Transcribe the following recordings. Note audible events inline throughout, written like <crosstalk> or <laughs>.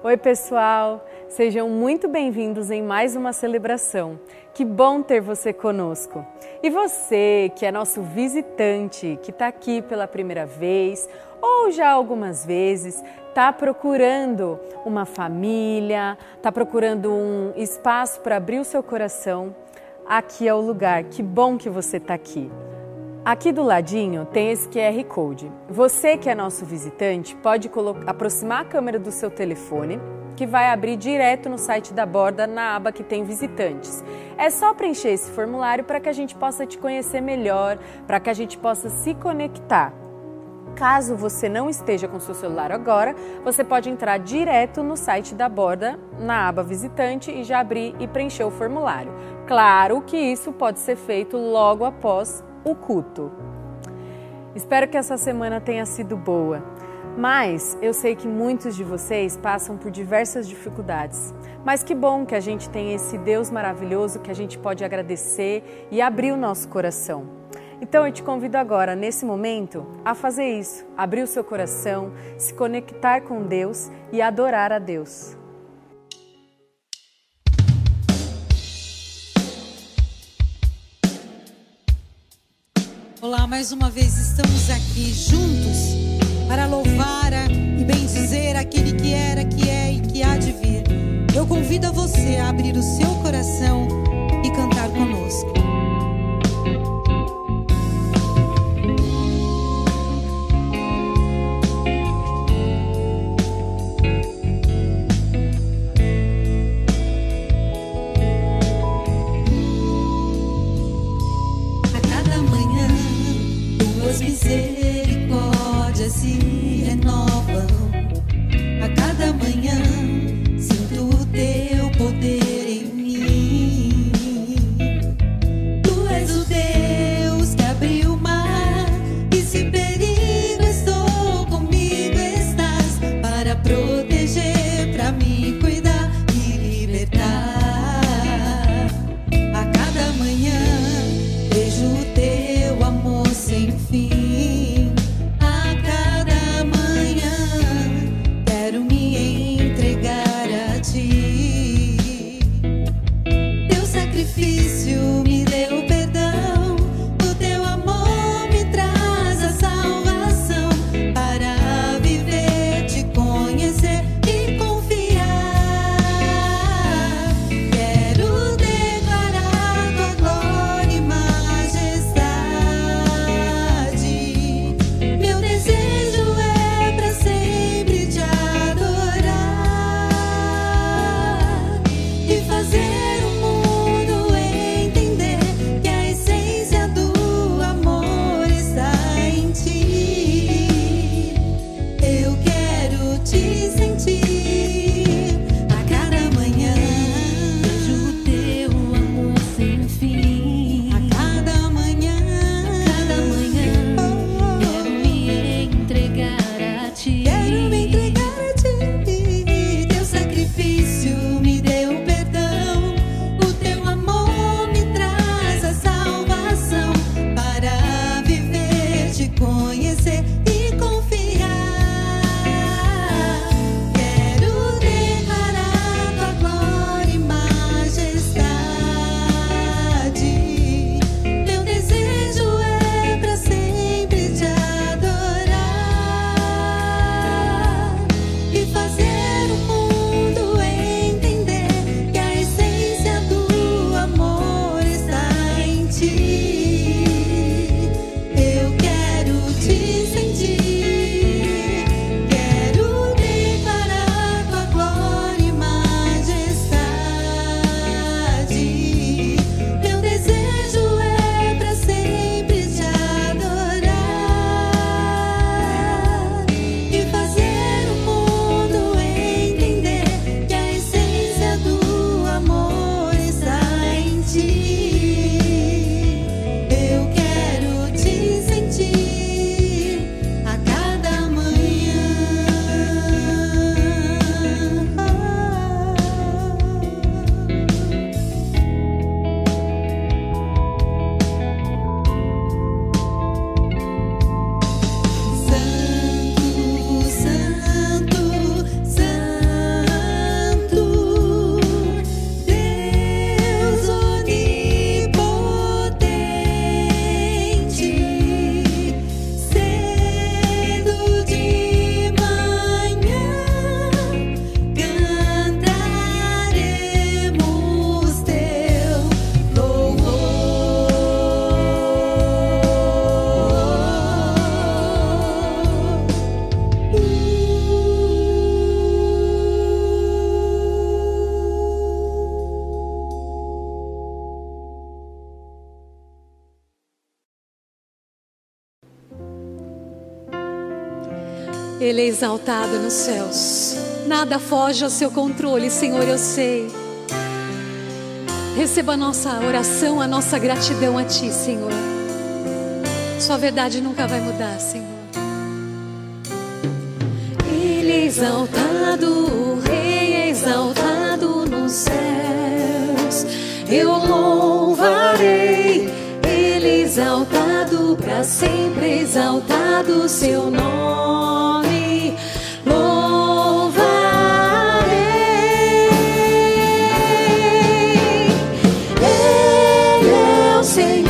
Oi, pessoal! Sejam muito bem-vindos em mais uma celebração. Que bom ter você conosco. E você, que é nosso visitante, que está aqui pela primeira vez ou já algumas vezes, está procurando uma família, está procurando um espaço para abrir o seu coração, aqui é o lugar. Que bom que você está aqui. Aqui do ladinho tem esse QR Code. Você que é nosso visitante pode aproximar a câmera do seu telefone que vai abrir direto no site da Borda na aba que tem visitantes. É só preencher esse formulário para que a gente possa te conhecer melhor, para que a gente possa se conectar. Caso você não esteja com seu celular agora, você pode entrar direto no site da Borda, na aba Visitante, e já abrir e preencher o formulário. Claro que isso pode ser feito logo após o culto. Espero que essa semana tenha sido boa. Mas eu sei que muitos de vocês passam por diversas dificuldades. Mas que bom que a gente tem esse Deus maravilhoso que a gente pode agradecer e abrir o nosso coração. Então eu te convido agora, nesse momento, a fazer isso, abrir o seu coração, se conectar com Deus e adorar a Deus. Olá, mais uma vez estamos aqui juntos para louvar e bendizer aquele que era, que é e que há de vir. Eu convido a você a abrir o seu coração e cantar conosco. manhã sinto o teu poder em mim. Tu és o teu. Exaltado nos céus. Nada foge ao seu controle, Senhor, eu sei. Receba a nossa oração, a nossa gratidão a Ti, Senhor. Sua verdade nunca vai mudar, Senhor. Ele é exaltado, o Rei é exaltado nos céus. Eu louvarei, Ele exaltado para sempre, exaltado seu nome. É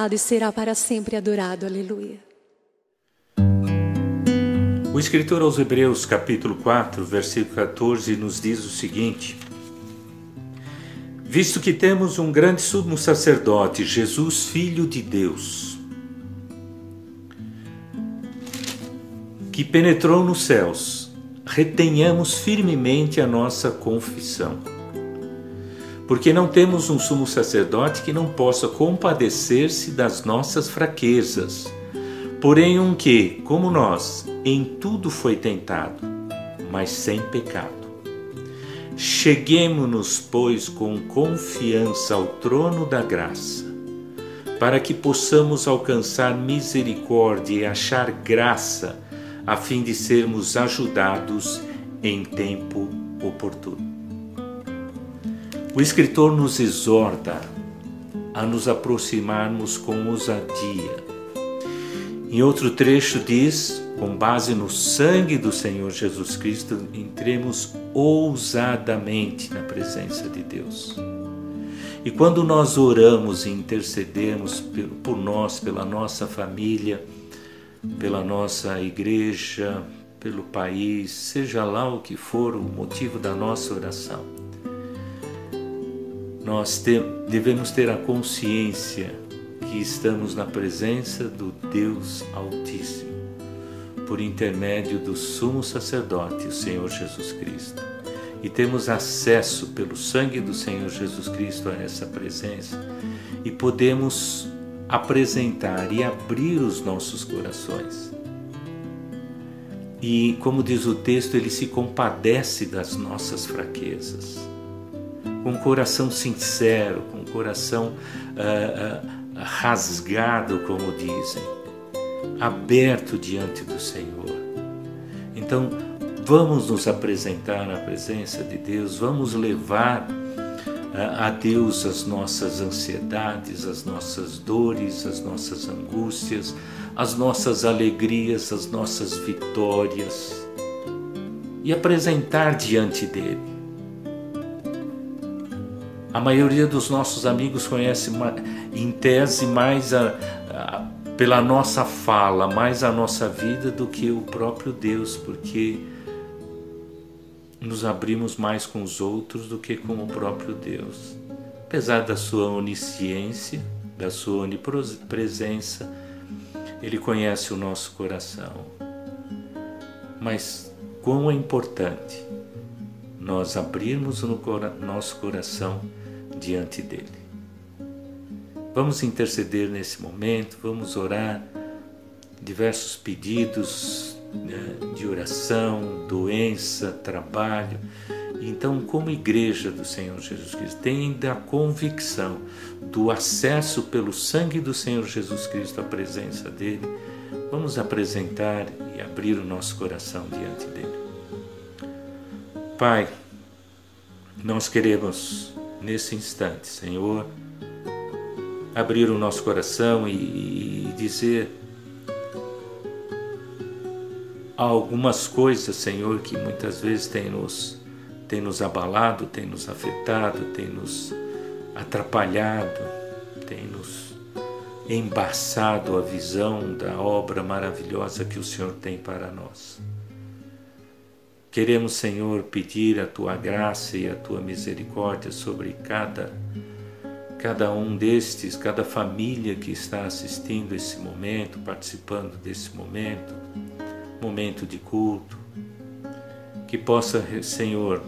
exaltado e será para sempre adorado. Aleluia. O escritor aos Hebreus, capítulo 4, versículo 14, nos diz o seguinte: Visto que temos um grande sumo sacerdote, Jesus, Filho de Deus, que penetrou nos céus, retenhamos firmemente a nossa confissão. Porque não temos um sumo sacerdote que não possa compadecer-se das nossas fraquezas, porém um que, como nós, em tudo foi tentado, mas sem pecado. Cheguemo-nos, pois, com confiança ao trono da graça, para que possamos alcançar misericórdia e achar graça, a fim de sermos ajudados em tempo oportuno. O escritor nos exorta a nos aproximarmos com ousadia. Em outro trecho diz, com base no sangue do Senhor Jesus Cristo, entremos ousadamente na presença de Deus. E quando nós oramos e intercedemos por nós, pela nossa família, pela nossa igreja, pelo país, seja lá o que for o motivo da nossa oração, nós devemos ter a consciência que estamos na presença do Deus Altíssimo, por intermédio do sumo sacerdote, o Senhor Jesus Cristo. E temos acesso pelo sangue do Senhor Jesus Cristo a essa presença e podemos apresentar e abrir os nossos corações. E, como diz o texto, ele se compadece das nossas fraquezas com um coração sincero, com um coração uh, uh, rasgado, como dizem, aberto diante do Senhor. Então, vamos nos apresentar na presença de Deus, vamos levar uh, a Deus as nossas ansiedades, as nossas dores, as nossas angústias, as nossas alegrias, as nossas vitórias e apresentar diante dele A maioria dos nossos amigos conhece, em tese, mais a, a, pela nossa fala, mais a nossa vida do que o próprio Deus, porque nos abrimos mais com os outros do que com o próprio Deus. Apesar da sua onisciência, da sua onipresença, Ele conhece o nosso coração. Mas quão é importante nós abrirmos o nosso coração diante dele. Vamos interceder nesse momento, vamos orar diversos pedidos né, de oração, doença, trabalho. Então, como igreja do Senhor Jesus Cristo, tendo a convicção do acesso pelo sangue do Senhor Jesus Cristo à presença dele, vamos apresentar e abrir o nosso coração diante dele. Pai, nós queremos nesse instante, Senhor, abrir o nosso coração e, e dizer algumas coisas, Senhor, que muitas vezes tem nos, tem nos abalado, tem nos afetado, tem nos atrapalhado, tem nos embaçado a visão da obra maravilhosa que o Senhor tem para nós. Queremos, Senhor, pedir a tua graça e a tua misericórdia sobre cada cada um destes, cada família que está assistindo esse momento, participando desse momento, momento de culto, que possa, Senhor,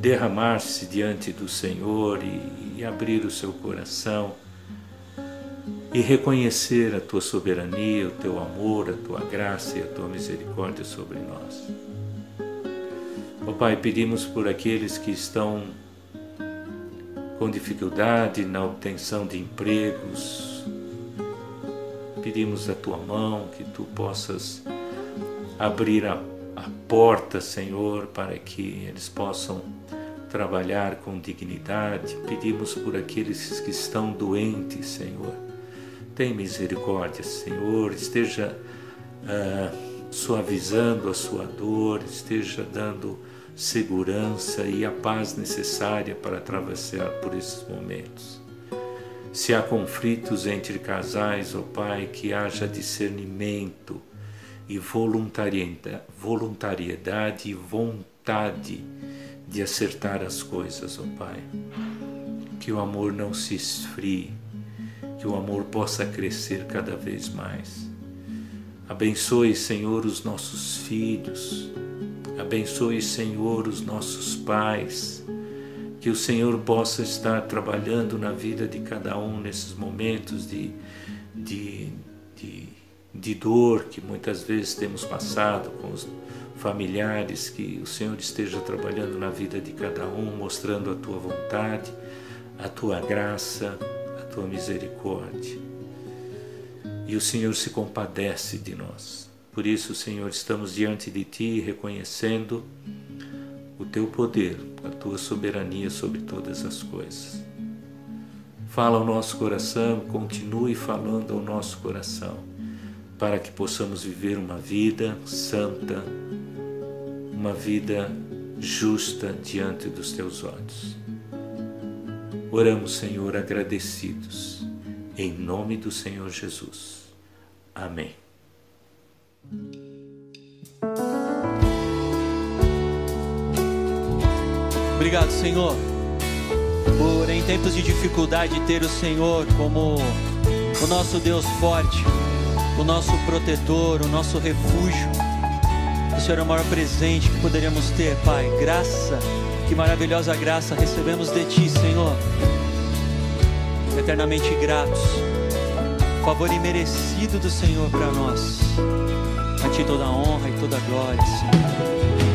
derramar-se diante do Senhor e, e abrir o seu coração e reconhecer a tua soberania, o teu amor, a tua graça e a tua misericórdia sobre nós. Ó oh, Pai, pedimos por aqueles que estão com dificuldade na obtenção de empregos, pedimos a tua mão que tu possas abrir a, a porta, Senhor, para que eles possam trabalhar com dignidade. Pedimos por aqueles que estão doentes, Senhor tem misericórdia, Senhor, esteja uh, suavizando a sua dor, esteja dando segurança e a paz necessária para atravessar por esses momentos. Se há conflitos entre casais, ó oh Pai, que haja discernimento e voluntariedade, e vontade de acertar as coisas, ó oh Pai. Que o amor não se esfrie, que o amor possa crescer cada vez mais. Abençoe, Senhor, os nossos filhos, abençoe, Senhor, os nossos pais, que o Senhor possa estar trabalhando na vida de cada um nesses momentos de, de, de, de dor que muitas vezes temos passado com os familiares, que o Senhor esteja trabalhando na vida de cada um, mostrando a tua vontade, a tua graça, tua misericórdia. E o Senhor se compadece de nós. Por isso, Senhor, estamos diante de Ti reconhecendo o Teu poder, a Tua soberania sobre todas as coisas. Fala ao nosso coração, continue falando ao nosso coração, para que possamos viver uma vida santa, uma vida justa diante dos Teus olhos. Oramos, Senhor, agradecidos, em nome do Senhor Jesus. Amém. Obrigado, Senhor, por em tempos de dificuldade ter o Senhor como o nosso Deus forte, o nosso protetor, o nosso refúgio. O Senhor é o maior presente que poderíamos ter, Pai. Graça que maravilhosa graça recebemos de Ti, Senhor. Eternamente gratos. Favor imerecido do Senhor para nós. A Ti toda a honra e toda a glória, Senhor.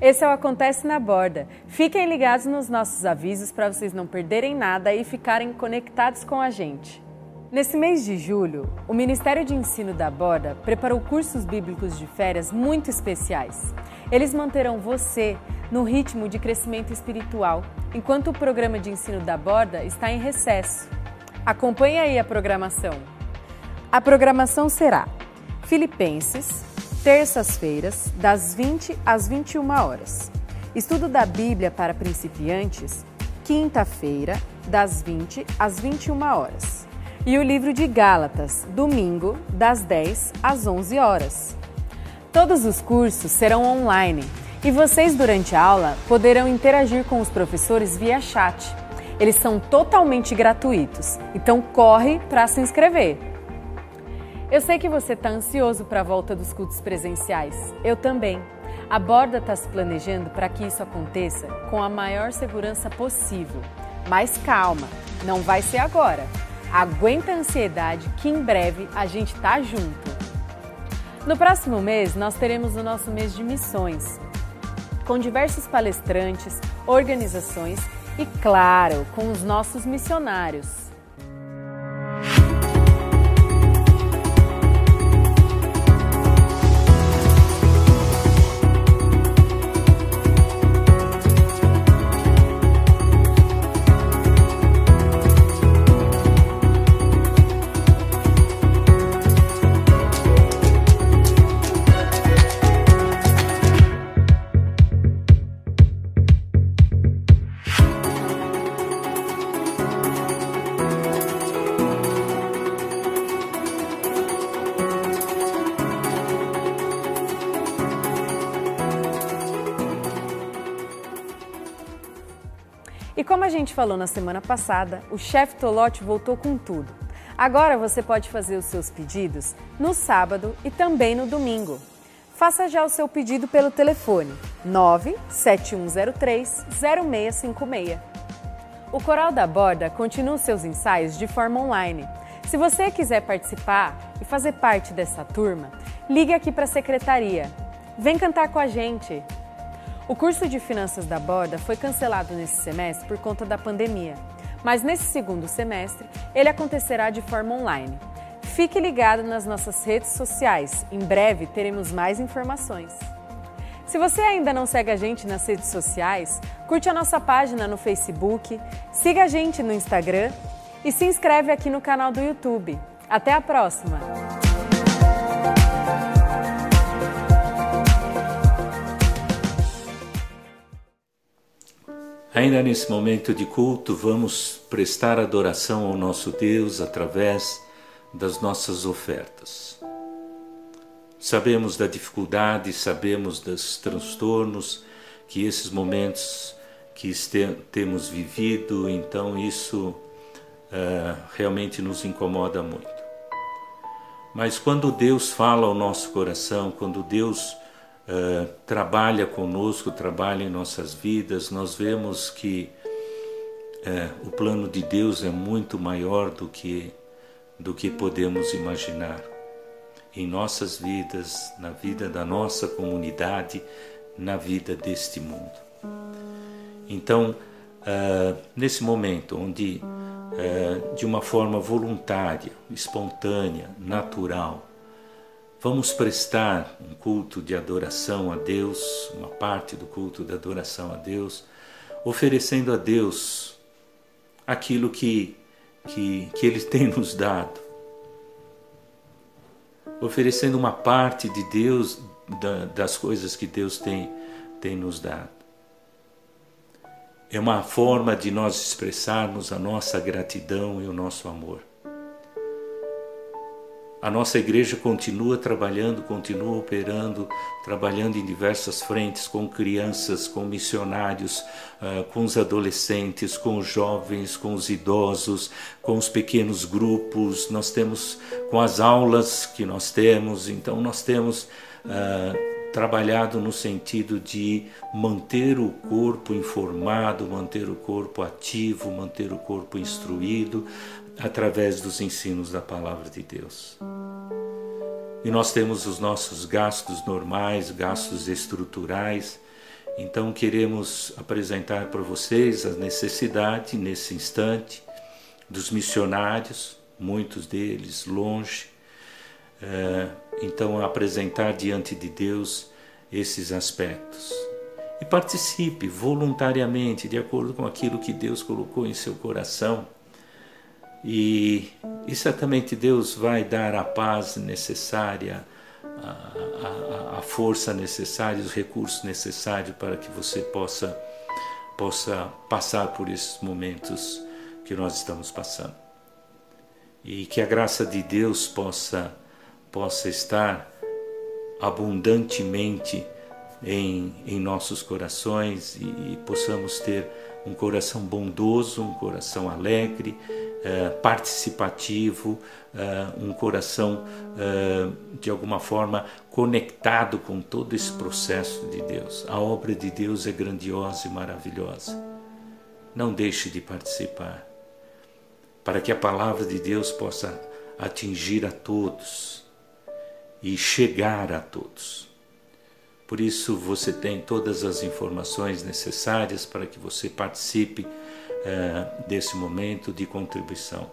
Esse é o Acontece na Borda. Fiquem ligados nos nossos avisos para vocês não perderem nada e ficarem conectados com a gente. Nesse mês de julho, o Ministério de Ensino da Borda preparou cursos bíblicos de férias muito especiais. Eles manterão você no ritmo de crescimento espiritual, enquanto o programa de ensino da Borda está em recesso. Acompanhe aí a programação. A programação será Filipenses, terças-feiras, das 20 às 21 horas. Estudo da Bíblia para principiantes, quinta-feira, das 20 às 21 horas. E o livro de Gálatas, domingo, das 10 às 11 horas. Todos os cursos serão online e vocês, durante a aula, poderão interagir com os professores via chat. Eles são totalmente gratuitos, então corre para se inscrever. Eu sei que você está ansioso para a volta dos cultos presenciais. Eu também. A Borda está se planejando para que isso aconteça com a maior segurança possível. Mas calma, não vai ser agora. Aguenta a ansiedade que em breve a gente tá junto. No próximo mês, nós teremos o nosso mês de missões, com diversos palestrantes, organizações e, claro, com os nossos missionários. E como a gente falou na semana passada, o chefe Tolote voltou com tudo. Agora você pode fazer os seus pedidos no sábado e também no domingo. Faça já o seu pedido pelo telefone 97103 0656. O Coral da Borda continua os seus ensaios de forma online. Se você quiser participar e fazer parte dessa turma, ligue aqui para a secretaria. Vem cantar com a gente! O curso de Finanças da Borda foi cancelado nesse semestre por conta da pandemia, mas nesse segundo semestre ele acontecerá de forma online. Fique ligado nas nossas redes sociais, em breve teremos mais informações. Se você ainda não segue a gente nas redes sociais, curte a nossa página no Facebook, siga a gente no Instagram e se inscreve aqui no canal do YouTube. Até a próxima! Ainda nesse momento de culto, vamos prestar adoração ao nosso Deus através das nossas ofertas. Sabemos da dificuldade, sabemos dos transtornos que esses momentos que temos vivido, então isso uh, realmente nos incomoda muito. Mas quando Deus fala ao nosso coração, quando Deus uh, trabalha conosco, trabalha em nossas vidas, nós vemos que uh, o plano de Deus é muito maior do que, do que podemos imaginar. Em nossas vidas, na vida da nossa comunidade, na vida deste mundo. Então, uh, nesse momento onde, de uma forma voluntária, espontânea, natural, Vamos prestar um culto de adoração a Deus, uma parte do culto de adoração a Deus, oferecendo a Deus aquilo que, que, que Ele <laughs> tem nos dado, oferecendo uma parte de Deus, da, das coisas que Deus tem, tem nos dado. É uma forma de nós expressarmos a nossa gratidão e o nosso amor. A nossa igreja continua trabalhando, continua operando, trabalhando em diversas frentes com crianças, com missionários, ah, com os adolescentes, com os jovens, com os idosos, com os pequenos grupos. Nós temos com as aulas que nós temos, então nós temos uh, trabalhado no sentido de manter o corpo informado, manter o corpo ativo, manter o corpo instruído através dos ensinos da palavra de Deus. E nós temos os nossos gastos normais, gastos estruturais. Então queremos apresentar para vocês a necessidade nesse instante dos missionários, muitos deles longe, é, então apresentar diante de Deus esses aspectos. E participe voluntariamente, de acordo com aquilo que Deus colocou em seu coração. E, e certamente Deus vai dar a paz necessária, a, a, a força necessária, os recursos necessários para que você possa, possa passar por esses momentos que nós estamos passando. E que a graça de Deus possa possa estar abundantemente em, em nossos corações e, e, possamos ter um coração bondoso, um coração alegre, uh, participativo, uh, um coração uh, de alguma forma conectado com todo esse processo de Deus. A obra de Deus é grandiosa e maravilhosa. Não deixe de participar, para que a palavra de Deus possa atingir a todos e chegar a todos. Por isso, você tem todas as informações necessárias para que você participe eh, desse momento de contribuição.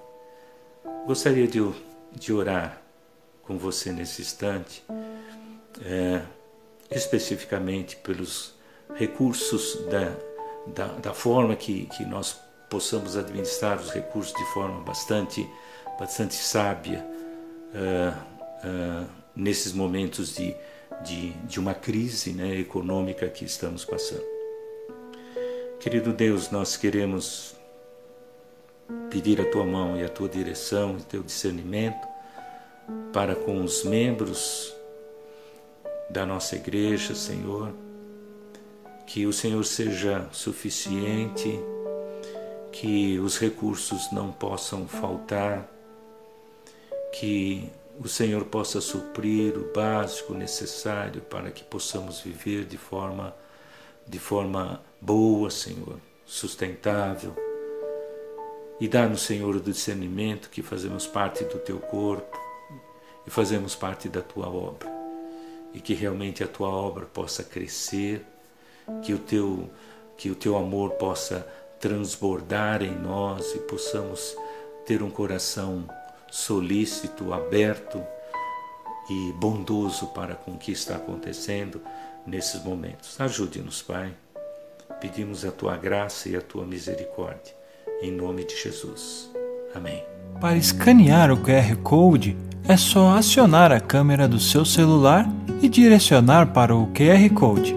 Gostaria de, de orar com você nesse instante, eh, especificamente pelos recursos da, da, da forma que, que nós possamos administrar os recursos de forma bastante, bastante sábia. Uh, nesses momentos de, de, de uma crise né, econômica que estamos passando. Querido Deus, nós queremos pedir a tua mão e a tua direção e teu discernimento para com os membros da nossa igreja, Senhor, que o Senhor seja suficiente, que os recursos não possam faltar, que o Senhor possa suprir o básico necessário para que possamos viver de forma de forma boa, Senhor, sustentável. E dá-nos, Senhor, o discernimento que fazemos parte do teu corpo e fazemos parte da tua obra. E que realmente a tua obra possa crescer, que o teu que o teu amor possa transbordar em nós e possamos ter um coração solícito, aberto e bondoso para com o que está acontecendo nesses momentos. Ajude-nos, Pai. Pedimos a tua graça e a tua misericórdia. Em nome de Jesus. Amém. Para escanear o QR Code, é só acionar a câmera do seu celular e direcionar para o QR Code.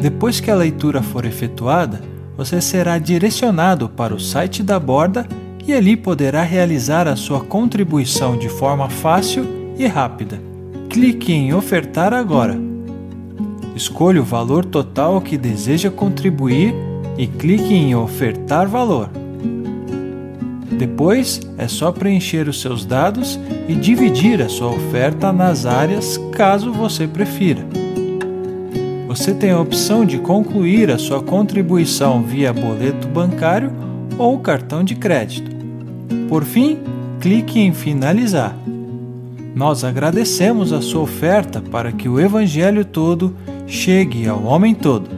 Depois que a leitura for efetuada, você será direcionado para o site da borda e ali poderá realizar a sua contribuição de forma fácil e rápida. Clique em Ofertar agora. Escolha o valor total que deseja contribuir e clique em Ofertar valor. Depois é só preencher os seus dados e dividir a sua oferta nas áreas caso você prefira. Você tem a opção de concluir a sua contribuição via boleto bancário ou cartão de crédito. Por fim, clique em Finalizar. Nós agradecemos a sua oferta para que o Evangelho todo chegue ao homem todo.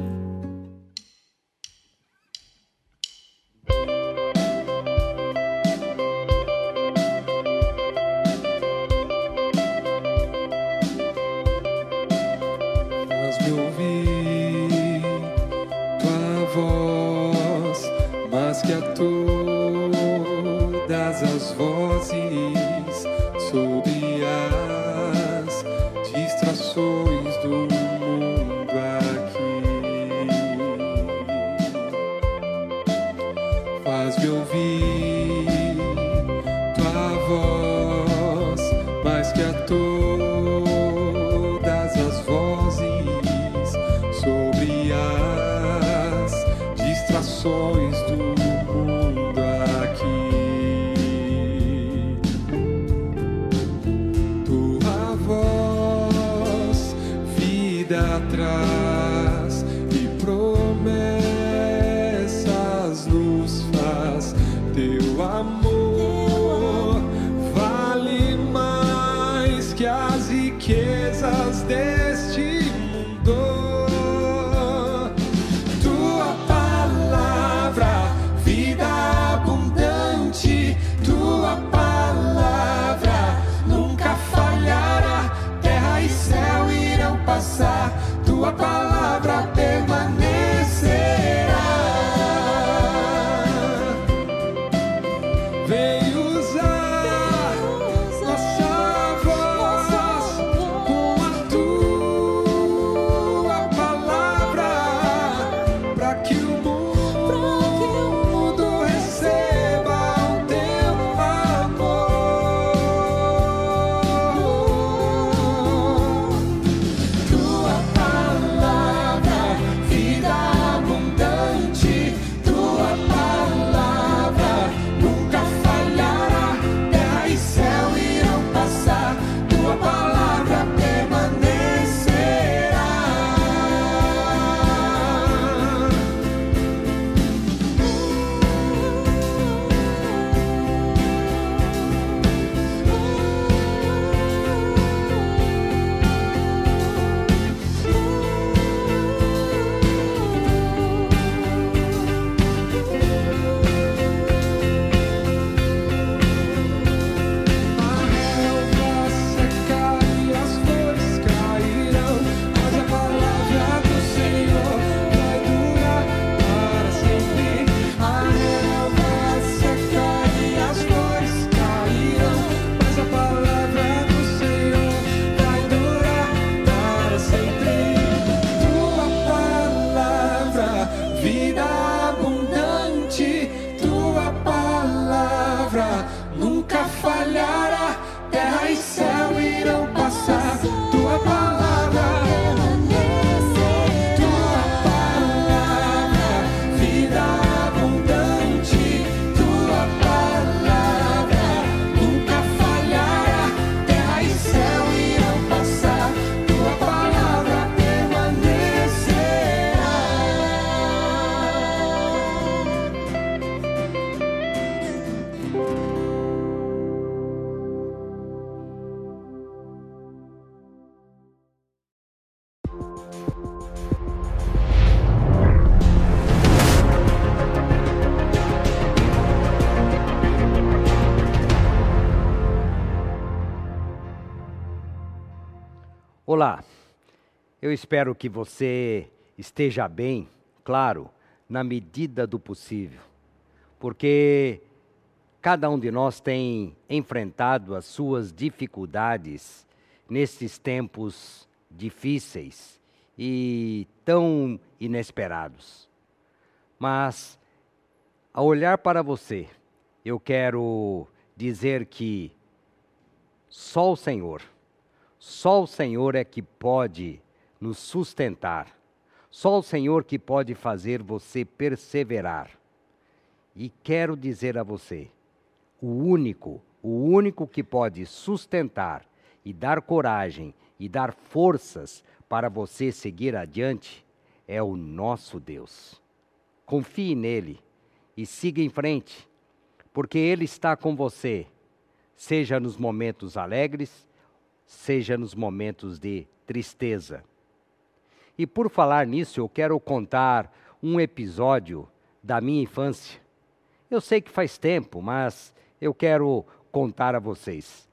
Olá, eu espero que você esteja bem, claro, na medida do possível, porque cada um de nós tem enfrentado as suas dificuldades nesses tempos difíceis e tão inesperados. Mas, ao olhar para você, eu quero dizer que só o Senhor, só o Senhor é que pode nos sustentar, só o Senhor que pode fazer você perseverar. E quero dizer a você, o único, o único que pode sustentar e dar coragem e dar forças para você seguir adiante é o nosso Deus. Confie nele e siga em frente, porque ele está com você, seja nos momentos alegres, seja nos momentos de tristeza. E por falar nisso, eu quero contar um episódio da minha infância. Eu sei que faz tempo, mas eu quero contar a vocês.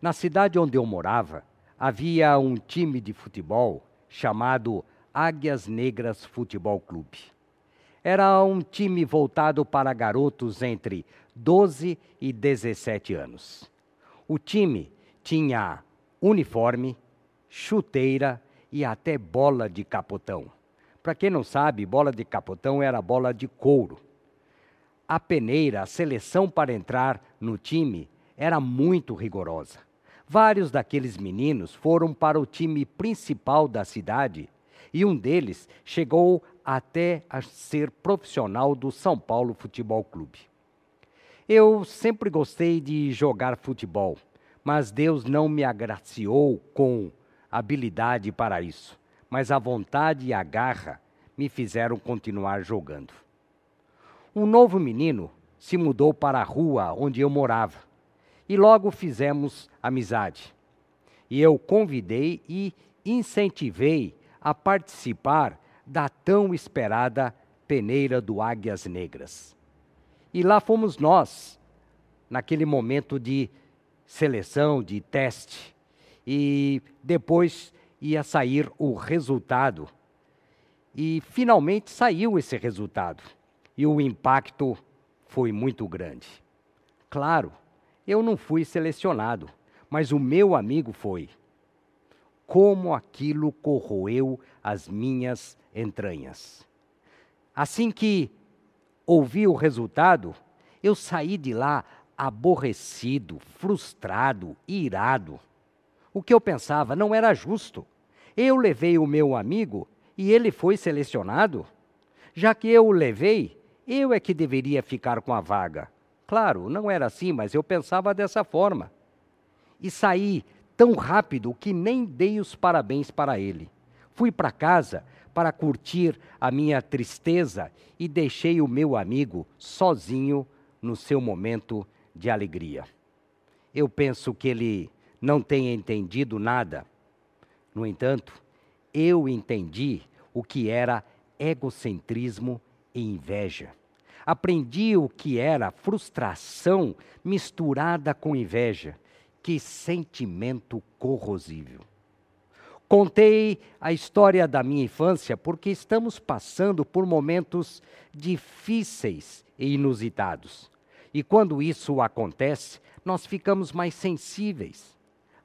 Na cidade onde eu morava, havia um time de futebol chamado Águias Negras Futebol Clube. Era um time voltado para garotos entre 12 e 17 anos. O time tinha uniforme, chuteira e até bola de capotão. Para quem não sabe, bola de capotão era bola de couro. A peneira, a seleção para entrar no time, era muito rigorosa. Vários daqueles meninos foram para o time principal da cidade e um deles chegou até a ser profissional do São Paulo Futebol Clube. Eu sempre gostei de jogar futebol, mas Deus não me agraciou com habilidade para isso. Mas a vontade e a garra me fizeram continuar jogando. Um novo menino se mudou para a rua onde eu morava e logo fizemos amizade. E eu convidei e incentivei a participar da tão esperada peneira do Águias Negras. E lá fomos nós, naquele momento de seleção, de teste. E depois ia sair o resultado. E finalmente saiu esse resultado. E o impacto foi muito grande. Claro, eu não fui selecionado, mas o meu amigo foi. Como aquilo corroeu as minhas entranhas. Assim que ouvi o resultado, eu saí de lá aborrecido, frustrado, irado. O que eu pensava não era justo. Eu levei o meu amigo e ele foi selecionado. Já que eu o levei, eu é que deveria ficar com a vaga. Claro, não era assim, mas eu pensava dessa forma. E saí tão rápido que nem dei os parabéns para ele. Fui para casa para curtir a minha tristeza e deixei o meu amigo sozinho no seu momento de alegria. Eu penso que ele não tenha entendido nada. No entanto, eu entendi o que era egocentrismo e inveja aprendi o que era frustração misturada com inveja. Que sentimento corrosivo. Contei a história da minha infância porque estamos passando por momentos difíceis e inusitados. E quando isso acontece, nós ficamos mais sensíveis.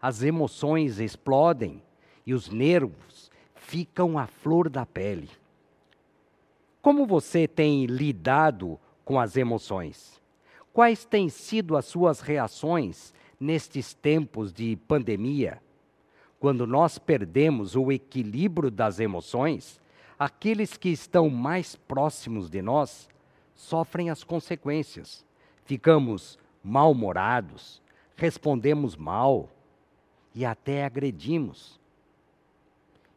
As emoções explodem e os nervos ficam à flor da pele. Como você tem lidado com as emoções? Quais têm sido as suas reações nestes tempos de pandemia? Quando nós perdemos o equilíbrio das emoções, aqueles que estão mais próximos de nós sofrem as consequências. Ficamos mal-humorados, respondemos mal e até agredimos.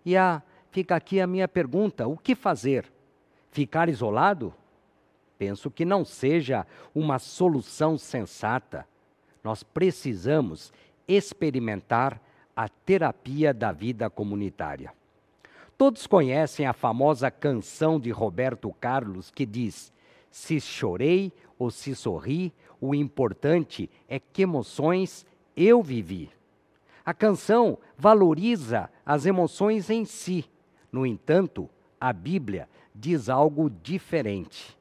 E a, fica aqui a minha pergunta: o que fazer? Ficar isolado? Penso que não seja uma solução sensata. Nós precisamos experimentar a terapia da vida comunitária. Todos conhecem a famosa canção de Roberto Carlos que diz: Se chorei ou se sorri, o importante é que emoções eu vivi. A canção valoriza as emoções em si. No entanto, a Bíblia diz algo diferente.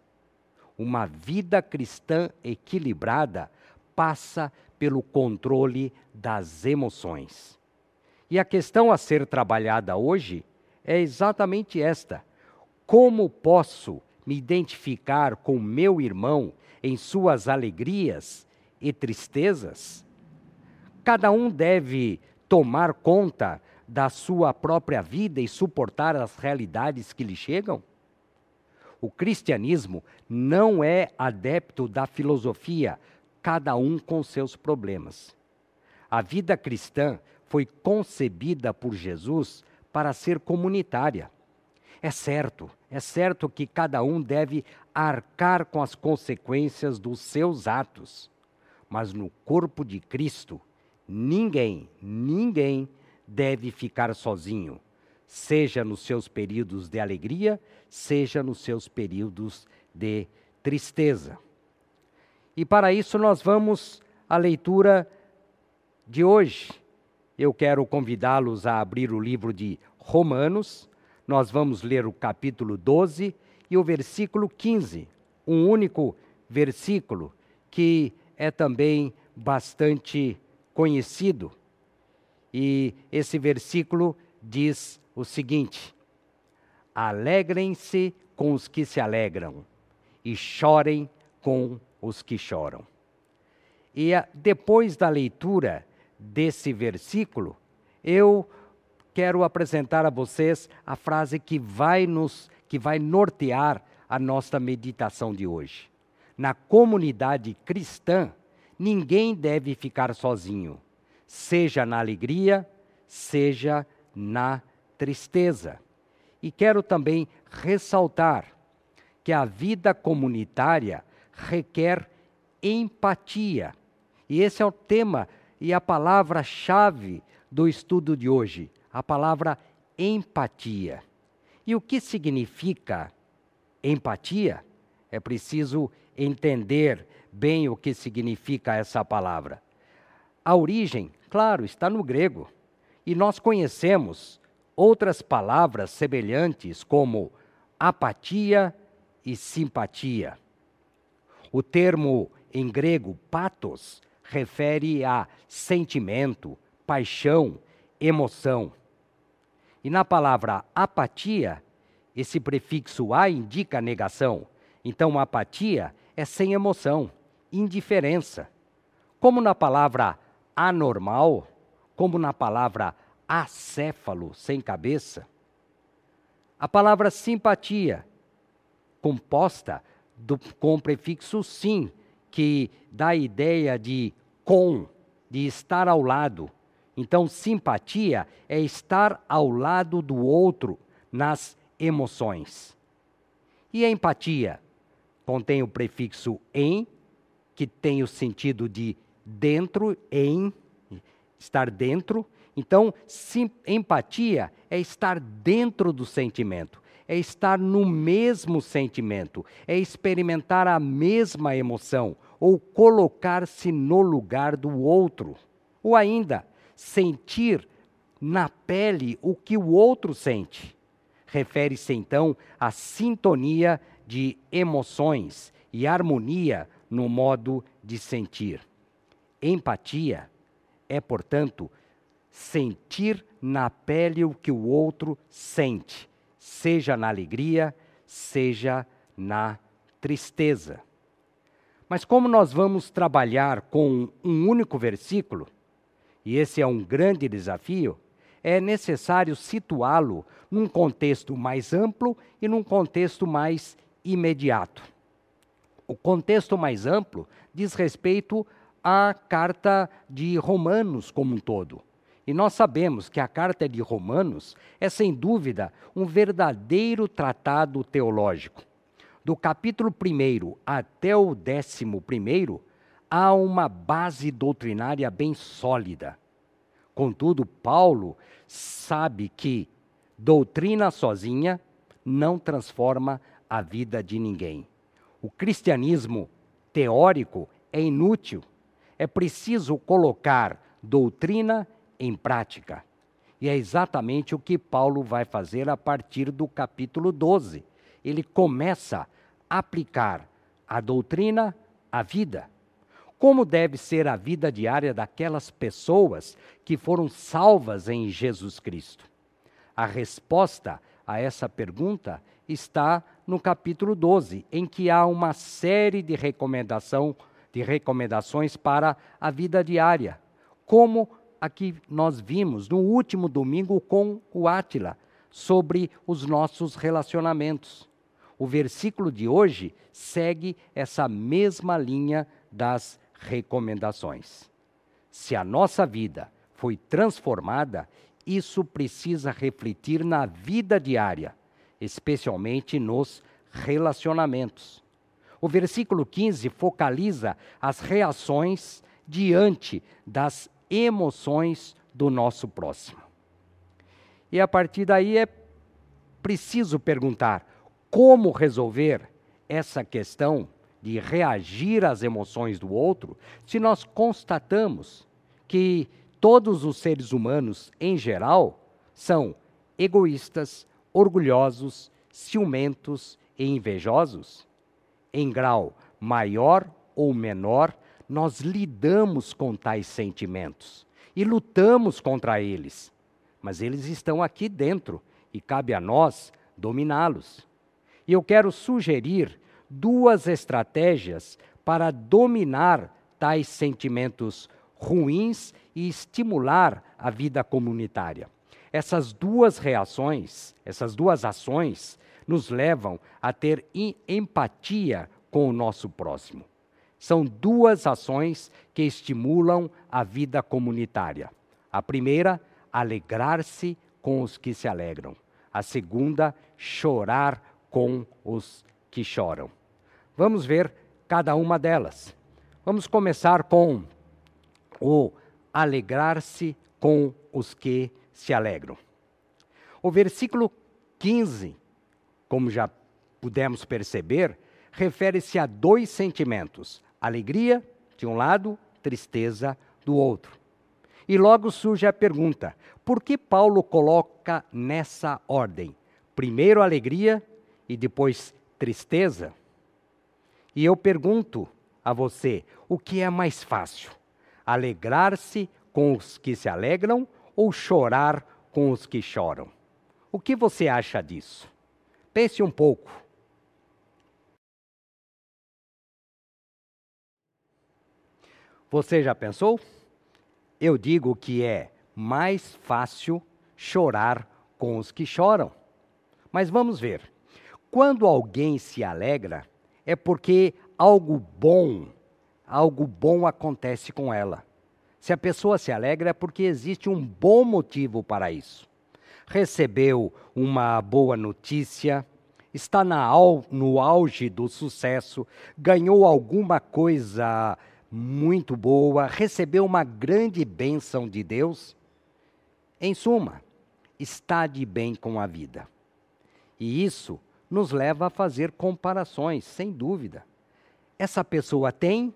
Uma vida cristã equilibrada passa pelo controle das emoções. E a questão a ser trabalhada hoje é exatamente esta: como posso me identificar com meu irmão em suas alegrias e tristezas? Cada um deve tomar conta da sua própria vida e suportar as realidades que lhe chegam? O cristianismo não é adepto da filosofia, cada um com seus problemas. A vida cristã foi concebida por Jesus para ser comunitária. É certo, é certo que cada um deve arcar com as consequências dos seus atos, mas no corpo de Cristo, ninguém, ninguém deve ficar sozinho, seja nos seus períodos de alegria, seja nos seus períodos de tristeza. E para isso nós vamos à leitura de hoje. Eu quero convidá-los a abrir o livro de Romanos. Nós vamos ler o capítulo 12 e o versículo 15, um único versículo que é também bastante conhecido. E esse versículo diz o seguinte: Alegrem-se com os que se alegram e chorem com os que choram. E depois da leitura desse versículo, eu quero apresentar a vocês a frase que vai nos que vai nortear a nossa meditação de hoje. Na comunidade cristã, ninguém deve ficar sozinho, seja na alegria, seja na tristeza. E quero também ressaltar que a vida comunitária requer empatia. E esse é o tema e a palavra-chave do estudo de hoje, a palavra empatia. E o que significa empatia? É preciso entender bem o que significa essa palavra. A origem, claro, está no grego. E nós conhecemos outras palavras semelhantes, como apatia e simpatia. O termo em grego patos refere a sentimento, paixão, emoção. E na palavra apatia, esse prefixo a indica negação. Então, apatia é sem emoção, indiferença. Como na palavra anormal, como na palavra acéfalo, sem cabeça. A palavra simpatia, composta do, com o prefixo sim, que dá a ideia de com, de estar ao lado. Então, simpatia é estar ao lado do outro nas emoções. E a empatia contém o prefixo em, que tem o sentido de dentro, em, estar dentro, então, sim, empatia é estar dentro do sentimento, é estar no mesmo sentimento, é experimentar a mesma emoção ou colocar-se no lugar do outro. Ou ainda, sentir na pele o que o outro sente. Refere-se então à sintonia de emoções e harmonia no modo de sentir. Empatia é, portanto, sentir na pele o que o outro sente, seja na alegria, seja na tristeza. Mas como nós vamos trabalhar com um único versículo, e esse é um grande desafio, é necessário situá-lo num contexto mais amplo e num contexto mais imediato. O contexto mais amplo diz respeito à carta de Romanos como um todo. E nós sabemos que a carta de Romanos é, sem dúvida, um verdadeiro tratado teológico. Do capítulo 1 até o 11, há uma base doutrinária bem sólida. Contudo, Paulo sabe que doutrina sozinha não transforma a vida de ninguém. O cristianismo teórico é inútil. É preciso colocar doutrina em prática. E é exatamente o que Paulo vai fazer a partir do capítulo 12. Ele começa a aplicar a doutrina à vida. Como deve ser a vida diária daquelas pessoas que foram salvas em Jesus Cristo? A resposta a essa pergunta está no capítulo 12, em que há uma série de, recomendação, de recomendações para a vida diária, como aqui nós vimos no último domingo com o Átila, sobre os nossos relacionamentos. O versículo de hoje segue essa mesma linha das recomendações. Se a nossa vida foi transformada, isso precisa refletir na vida diária, especialmente nos relacionamentos. O versículo 15 focaliza as reações diante das emoções do nosso próximo. E a partir daí é preciso perguntar como resolver essa questão de reagir às emoções do outro se nós constatamos que todos os seres humanos, em geral, são egoístas, orgulhosos, ciumentos e invejosos? Em grau maior ou menor, nós lidamos com tais sentimentos e lutamos contra eles. Mas eles estão aqui dentro e cabe a nós dominá-los. E eu quero sugerir duas estratégias para dominar tais sentimentos ruins e estimular a vida comunitária. Essas duas reações, essas duas ações, nos levam a ter empatia com o nosso próximo. São duas ações que estimulam a vida comunitária. A primeira, alegrar-se com os que se alegram. A segunda, chorar com os que choram. Vamos ver cada uma delas. Vamos começar com o alegrar-se com os que se alegram. O versículo 15, como já pudemos perceber, refere-se a dois sentimentos: alegria de um lado, tristeza do outro. E logo surge a pergunta: por que Paulo coloca nessa ordem? Primeiro alegria e depois tristeza? E eu pergunto a você: o que é mais fácil? Alegrar-se com os que se alegram ou chorar com os que choram? O que você acha disso? Pense um pouco. Você já pensou? Eu digo que é mais fácil chorar com os que choram. Mas vamos ver. Quando alguém se alegra, é porque algo bom, algo bom acontece com ela. Se a pessoa se alegra é porque existe um bom motivo para isso. Recebeu uma boa notícia, está no auge do sucesso, ganhou alguma coisa muito boa, recebeu uma grande bênção de Deus. Em suma, está de bem com a vida. E isso nos leva a fazer comparações, sem dúvida. Essa pessoa tem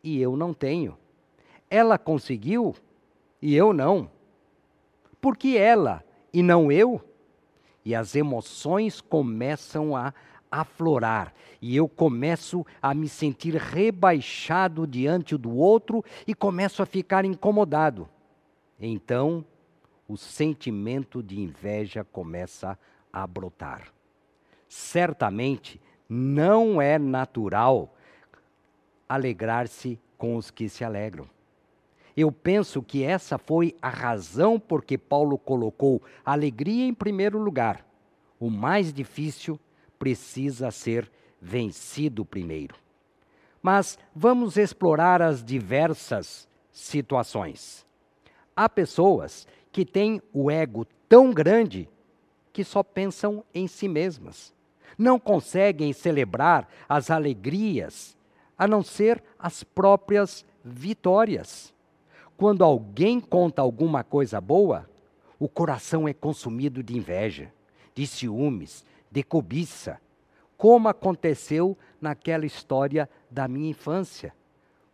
e eu não tenho. Ela conseguiu e eu não. Por que ela e não eu? E as emoções começam a aflorar e eu começo a me sentir rebaixado diante do outro e começo a ficar incomodado. Então, o sentimento de inveja começa a brotar. Certamente não é natural alegrar-se com os que se alegram. Eu penso que essa foi a razão por que Paulo colocou a alegria em primeiro lugar. O mais difícil precisa ser vencido primeiro. Mas vamos explorar as diversas situações. Há pessoas que têm o ego tão grande que só pensam em si mesmas. Não conseguem celebrar as alegrias, a não ser as próprias vitórias. Quando alguém conta alguma coisa boa, o coração é consumido de inveja, de ciúmes, de cobiça, como aconteceu naquela história da minha infância.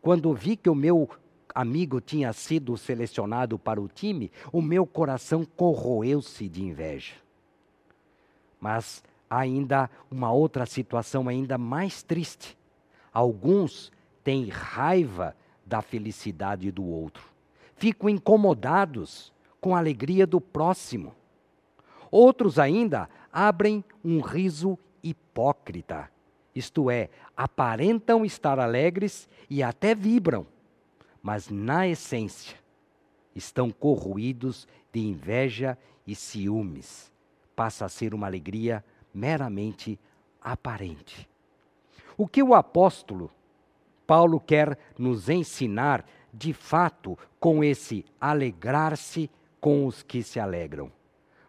Quando vi que o meu amigo tinha sido selecionado para o time, o meu coração corroeu-se de inveja. Mas ainda uma outra situação ainda mais triste. Alguns têm raiva da felicidade do outro. Ficam incomodados com a alegria do próximo. Outros ainda abrem um riso hipócrita, isto é, aparentam estar alegres e até vibram, mas na essência estão corroídos de inveja e ciúmes. Passa a ser uma alegria meramente aparente. O que o apóstolo Paulo quer nos ensinar, de fato, com esse alegrar-se com os que se alegram?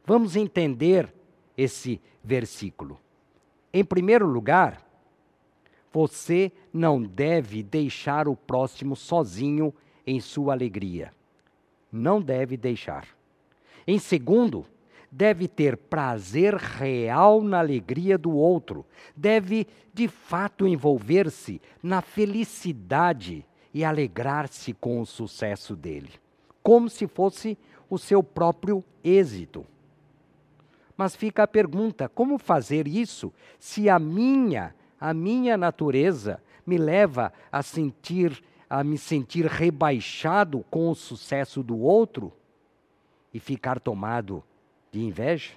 Vamos entender esse versículo. Em primeiro lugar, você não deve deixar o próximo sozinho em sua alegria. Não deve deixar. Em segundo, deve ter prazer real na alegria do outro, deve de fato envolver-se na felicidade e alegrar-se com o sucesso dele, como se fosse o seu próprio êxito. Mas fica a pergunta: como fazer isso se a minha, a minha natureza me leva a sentir a me sentir rebaixado com o sucesso do outro e ficar tomado de inveja?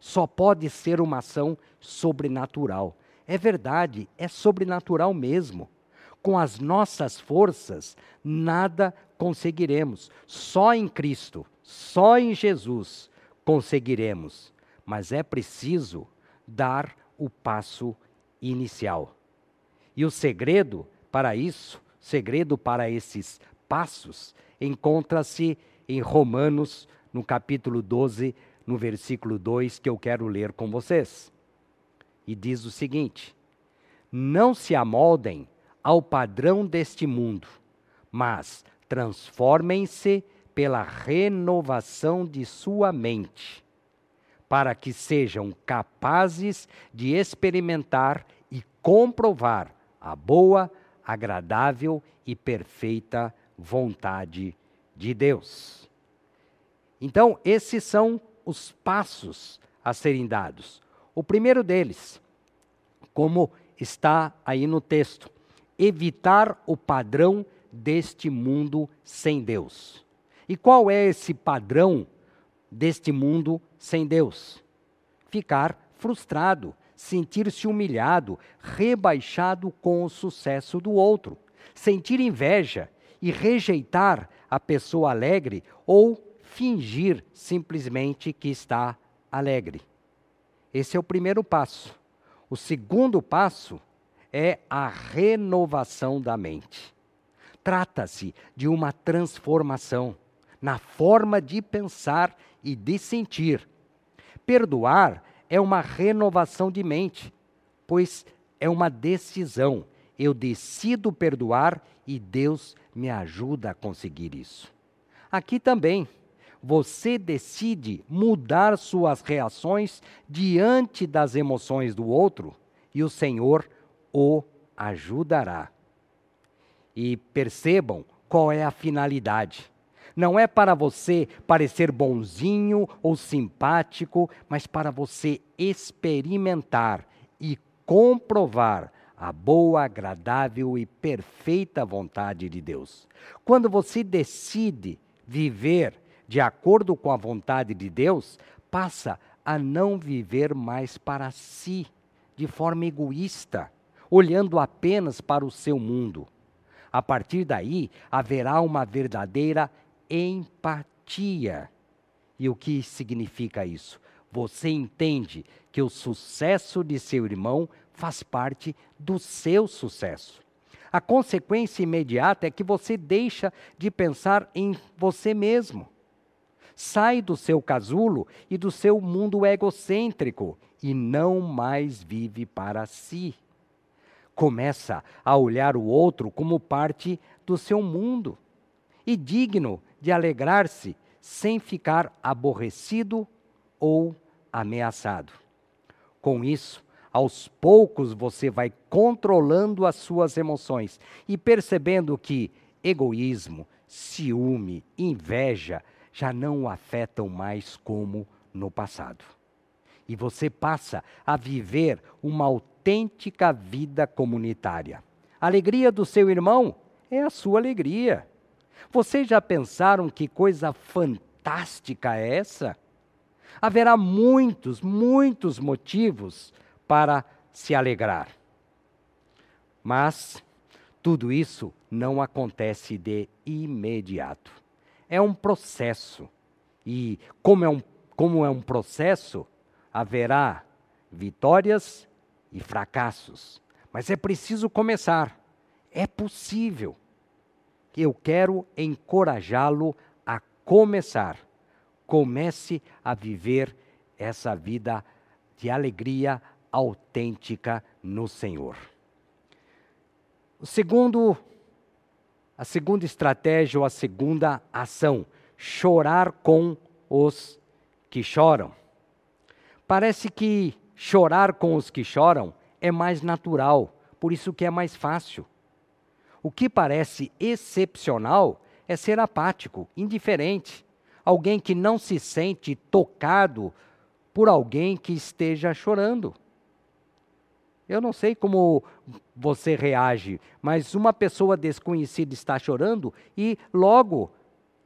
Só pode ser uma ação sobrenatural. É verdade, é sobrenatural mesmo. Com as nossas forças, nada conseguiremos. Só em Cristo, só em Jesus conseguiremos. Mas é preciso dar o passo inicial. E o segredo para isso, segredo para esses passos, encontra-se em Romanos no capítulo 12, no versículo 2, que eu quero ler com vocês. E diz o seguinte: Não se amoldem ao padrão deste mundo, mas transformem-se pela renovação de sua mente, para que sejam capazes de experimentar e comprovar a boa, agradável e perfeita vontade de Deus. Então, esses são os passos a serem dados. O primeiro deles, como está aí no texto, evitar o padrão deste mundo sem Deus. E qual é esse padrão deste mundo sem Deus? Ficar frustrado, sentir-se humilhado, rebaixado com o sucesso do outro, sentir inveja e rejeitar a pessoa alegre ou fingir simplesmente que está alegre. Esse é o primeiro passo. O segundo passo é a renovação da mente. Trata-se de uma transformação na forma de pensar e de sentir. Perdoar é uma renovação de mente, pois é uma decisão. Eu decido perdoar e Deus me ajuda a conseguir isso. Aqui também você decide mudar suas reações diante das emoções do outro e o Senhor o ajudará. E percebam qual é a finalidade. Não é para você parecer bonzinho ou simpático, mas para você experimentar e comprovar a boa, agradável e perfeita vontade de Deus. Quando você decide viver de acordo com a vontade de Deus, passa a não viver mais para si, de forma egoísta, olhando apenas para o seu mundo. A partir daí, haverá uma verdadeira empatia. E o que significa isso? Você entende que o sucesso de seu irmão faz parte do seu sucesso. A consequência imediata é que você deixa de pensar em você mesmo Sai do seu casulo e do seu mundo egocêntrico e não mais vive para si. Começa a olhar o outro como parte do seu mundo e digno de alegrar-se sem ficar aborrecido ou ameaçado. Com isso, aos poucos você vai controlando as suas emoções e percebendo que egoísmo, ciúme, inveja já não o afetam mais como no passado. E você passa a viver uma autêntica vida comunitária. A alegria do seu irmão é a sua alegria. Vocês já pensaram que coisa fantástica é essa? Haverá muitos, muitos motivos para se alegrar. Mas tudo isso não acontece de imediato. É um processo. E como é um, como é um processo, haverá vitórias e fracassos. Mas é preciso começar. É possível. Eu quero encorajá-lo a começar. Comece a viver essa vida de alegria autêntica no Senhor. O segundo, a segunda estratégia ou a segunda ação, chorar com os que choram. Parece que chorar com os que choram é mais natural, por isso que é mais fácil. O que parece excepcional é ser apático, indiferente, alguém que não se sente tocado por alguém que esteja chorando. Eu não sei como você reage, mas uma pessoa desconhecida está chorando e logo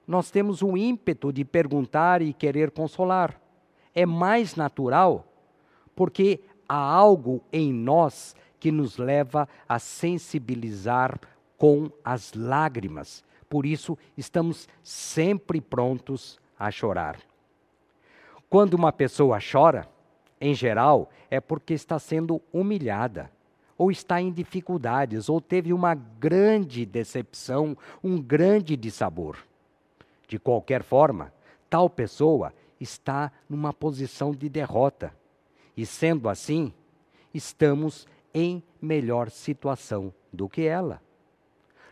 nós temos o ímpeto de perguntar e querer consolar. É mais natural porque há algo em nós que nos leva a sensibilizar com as lágrimas. Por isso, estamos sempre prontos a chorar. Quando uma pessoa chora, em geral, é porque está sendo humilhada, ou está em dificuldades, ou teve uma grande decepção, um grande dissabor. De qualquer forma, tal pessoa está numa posição de derrota. E sendo assim, estamos em melhor situação do que ela.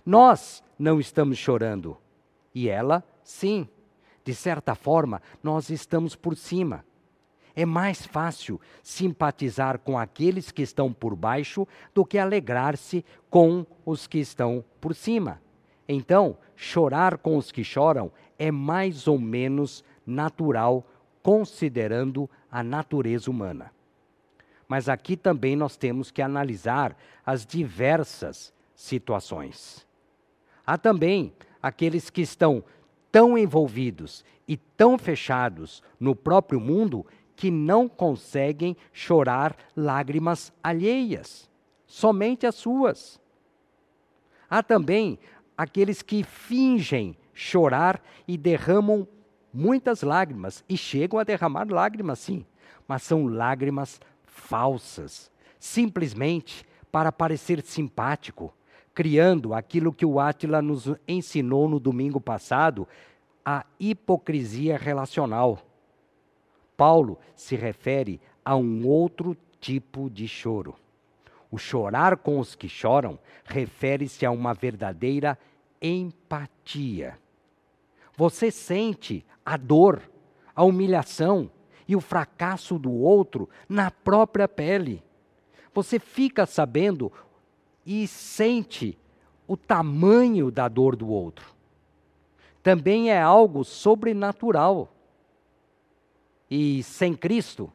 Nós não estamos chorando, e ela, sim. De certa forma, nós estamos por cima. É mais fácil simpatizar com aqueles que estão por baixo do que alegrar-se com os que estão por cima. Então, chorar com os que choram é mais ou menos natural, considerando a natureza humana. Mas aqui também nós temos que analisar as diversas situações. Há também aqueles que estão tão envolvidos e tão fechados no próprio mundo que não conseguem chorar lágrimas alheias, somente as suas. Há também aqueles que fingem chorar e derramam muitas lágrimas, e chegam a derramar lágrimas, sim, mas são lágrimas falsas, simplesmente para parecer simpático, criando aquilo que o Átila nos ensinou no domingo passado, a hipocrisia relacional. Paulo se refere a um outro tipo de choro. O chorar com os que choram refere-se a uma verdadeira empatia. Você sente a dor, a humilhação e o fracasso do outro na própria pele. Você fica sabendo e sente o tamanho da dor do outro. Também é algo sobrenatural. E sem Cristo,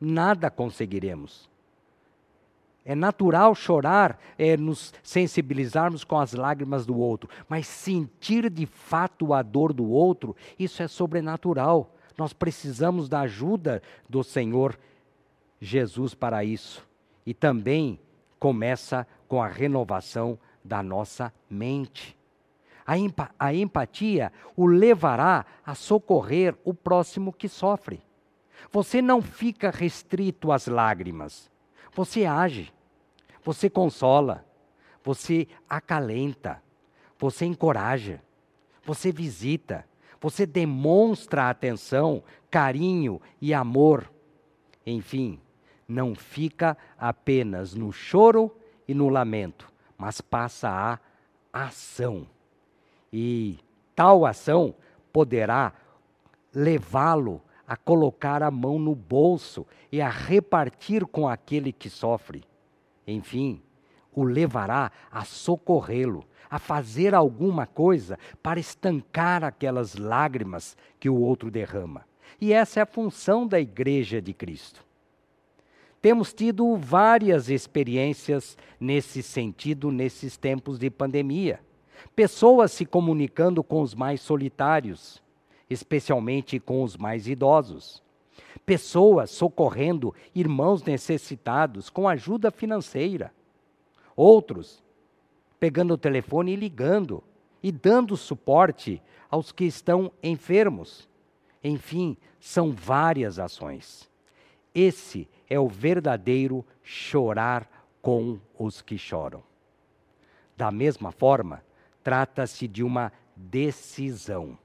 nada conseguiremos. É natural chorar, é nos sensibilizarmos com as lágrimas do outro, mas sentir de fato a dor do outro, isso é sobrenatural. Nós precisamos da ajuda do Senhor Jesus para isso. E também começa com a renovação da nossa mente. A, empa a empatia o levará a socorrer o próximo que sofre. Você não fica restrito às lágrimas. Você age, você consola, você acalenta, você encoraja, você visita, você demonstra atenção, carinho e amor. Enfim, não fica apenas no choro e no lamento, mas passa a ação. E tal ação poderá levá-lo a colocar a mão no bolso e a repartir com aquele que sofre. Enfim, o levará a socorrê-lo, a fazer alguma coisa para estancar aquelas lágrimas que o outro derrama. E essa é a função da Igreja de Cristo. Temos tido várias experiências nesse sentido nesses tempos de pandemia. Pessoas se comunicando com os mais solitários, especialmente com os mais idosos. Pessoas socorrendo irmãos necessitados com ajuda financeira. Outros pegando o telefone e ligando e dando suporte aos que estão enfermos. Enfim, são várias ações. Esse é o verdadeiro chorar com os que choram. Da mesma forma, trata-se de uma decisão.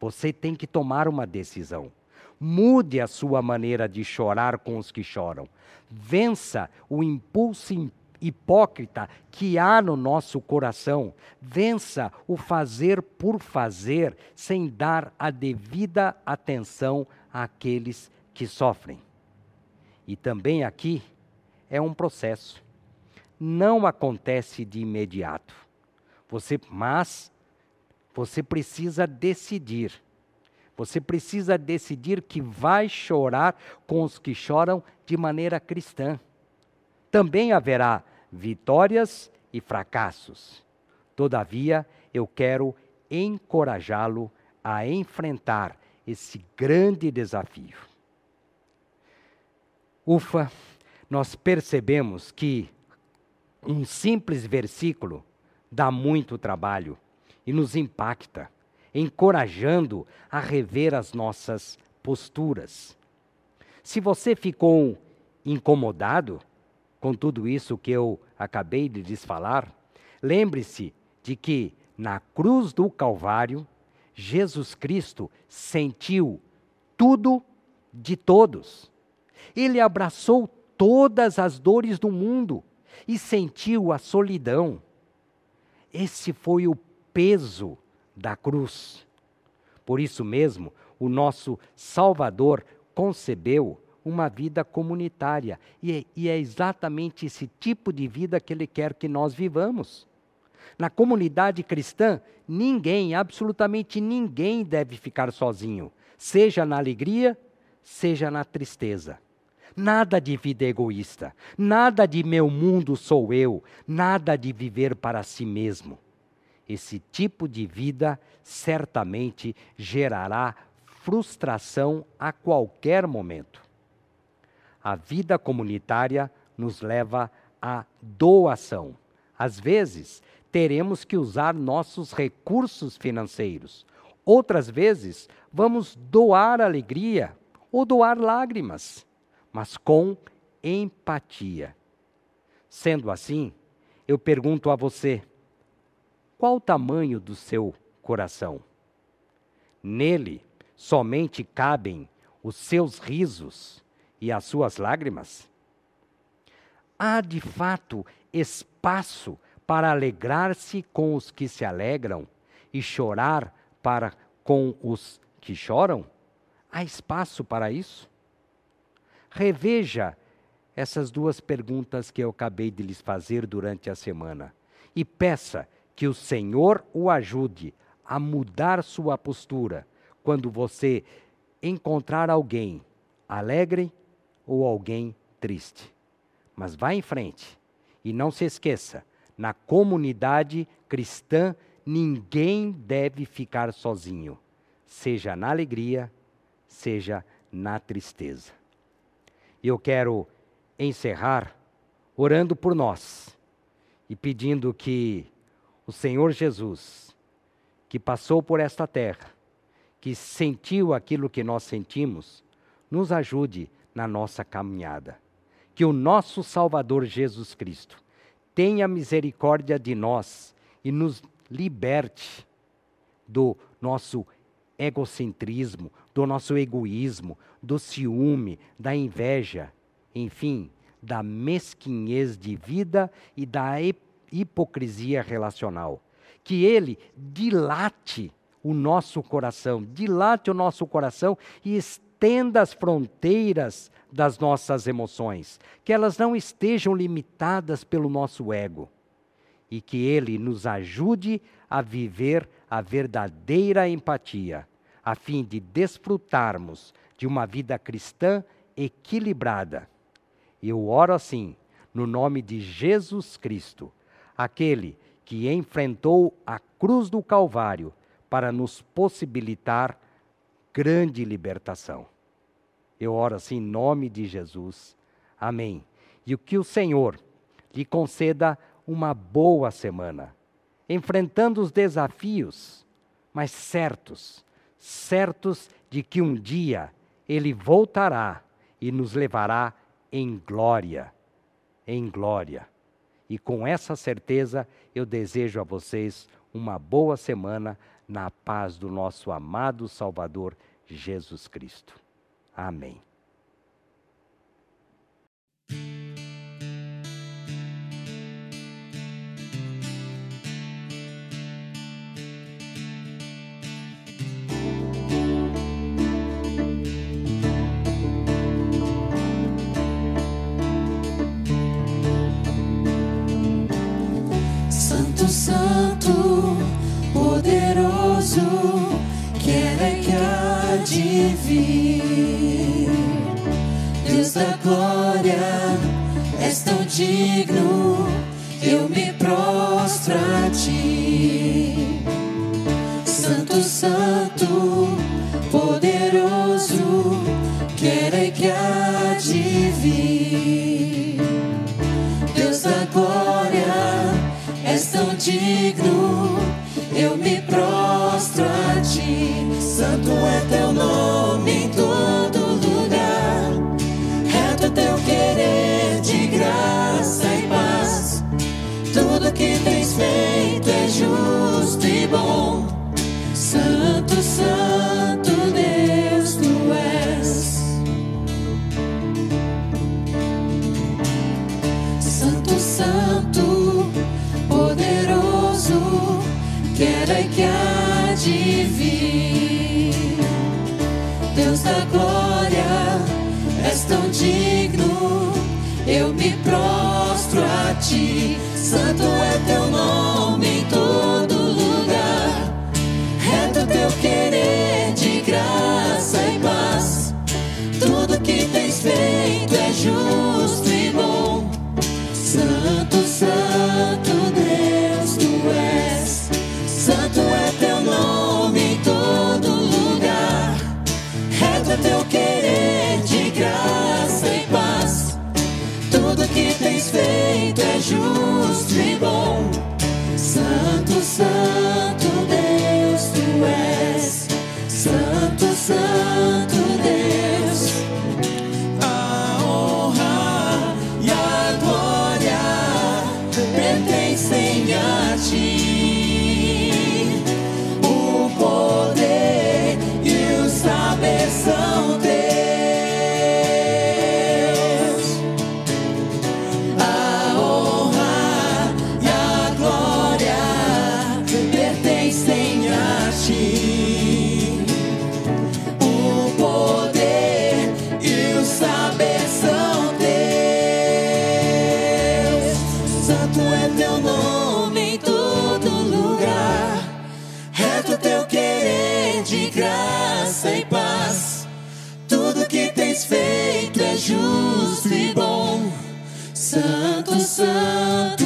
Você tem que tomar uma decisão. Mude a sua maneira de chorar com os que choram. Vença o impulso hipócrita que há no nosso coração. Vença o fazer por fazer, sem dar a devida atenção àqueles que sofrem. E também aqui é um processo. Não acontece de imediato. Você, mas você precisa decidir. Você precisa decidir que vai chorar com os que choram de maneira cristã. Também haverá vitórias e fracassos. Todavia, eu quero encorajá-lo a enfrentar esse grande desafio. Ufa, nós percebemos que um simples versículo dá muito trabalho e nos impacta, encorajando a rever as nossas posturas. Se você ficou incomodado com tudo isso que eu acabei de lhes falar, lembre-se de que na cruz do Calvário, Jesus Cristo sentiu tudo de todos. Ele abraçou todas as dores do mundo e sentiu a solidão. Esse foi o peso da cruz. Por isso mesmo, o nosso Salvador concebeu uma vida comunitária. E é, e é exatamente esse tipo de vida que ele quer que nós vivamos. Na comunidade cristã, ninguém, absolutamente ninguém, deve ficar sozinho, seja na alegria, seja na tristeza. Nada de vida egoísta, nada de meu mundo sou eu, nada de viver para si mesmo. Esse tipo de vida certamente gerará frustração a qualquer momento. A vida comunitária nos leva à doação. Às vezes, teremos que usar nossos recursos financeiros. Outras vezes, vamos doar alegria ou doar lágrimas, mas com empatia. Sendo assim, eu pergunto a você: qual o tamanho do seu coração? Nele somente cabem os seus risos e as suas lágrimas? Há de fato espaço para alegrar-se com os que se alegram e chorar para com os que choram? Há espaço para isso? Reveja essas duas perguntas que eu acabei de lhes fazer durante a semana e peça que o Senhor o ajude a mudar sua postura quando você encontrar alguém alegre ou alguém triste. Mas vá em frente e não se esqueça: na comunidade cristã, ninguém deve ficar sozinho, seja na alegria, seja na tristeza. Eu quero encerrar orando por nós e pedindo que o Senhor Jesus, que passou por esta terra, que sentiu aquilo que nós sentimos, nos ajude na nossa caminhada. Que o nosso Salvador Jesus Cristo tenha misericórdia de nós e nos liberte do nosso egocentrismo, do nosso egoísmo, do ciúme, da inveja, enfim, da mesquinhez de vida e da hipocrisia relacional. Que Ele dilate o nosso coração, dilate o nosso coração e estenda as fronteiras das nossas emoções, que elas não estejam limitadas pelo nosso ego e que Ele nos ajude a viver a verdadeira empatia, a fim de desfrutarmos de uma vida cristã equilibrada. Eu oro assim, no nome de Jesus Cristo, aquele que enfrentou a cruz do Calvário para nos possibilitar grande libertação. Eu oro assim em nome de Jesus. Amém. E o que o Senhor lhe conceda uma boa semana, enfrentando os desafios, mas certos, certos de que um dia Ele voltará e nos levará em glória, em glória. E com essa certeza, eu desejo a vocês uma boa semana na paz do nosso amado Salvador Jesus Cristo. Amém. Tão digno, eu me prostro a ti. Santo é teu nome glória, és tão digno, eu me prostro a ti Santo é teu justo. e bom, Santo, Santo.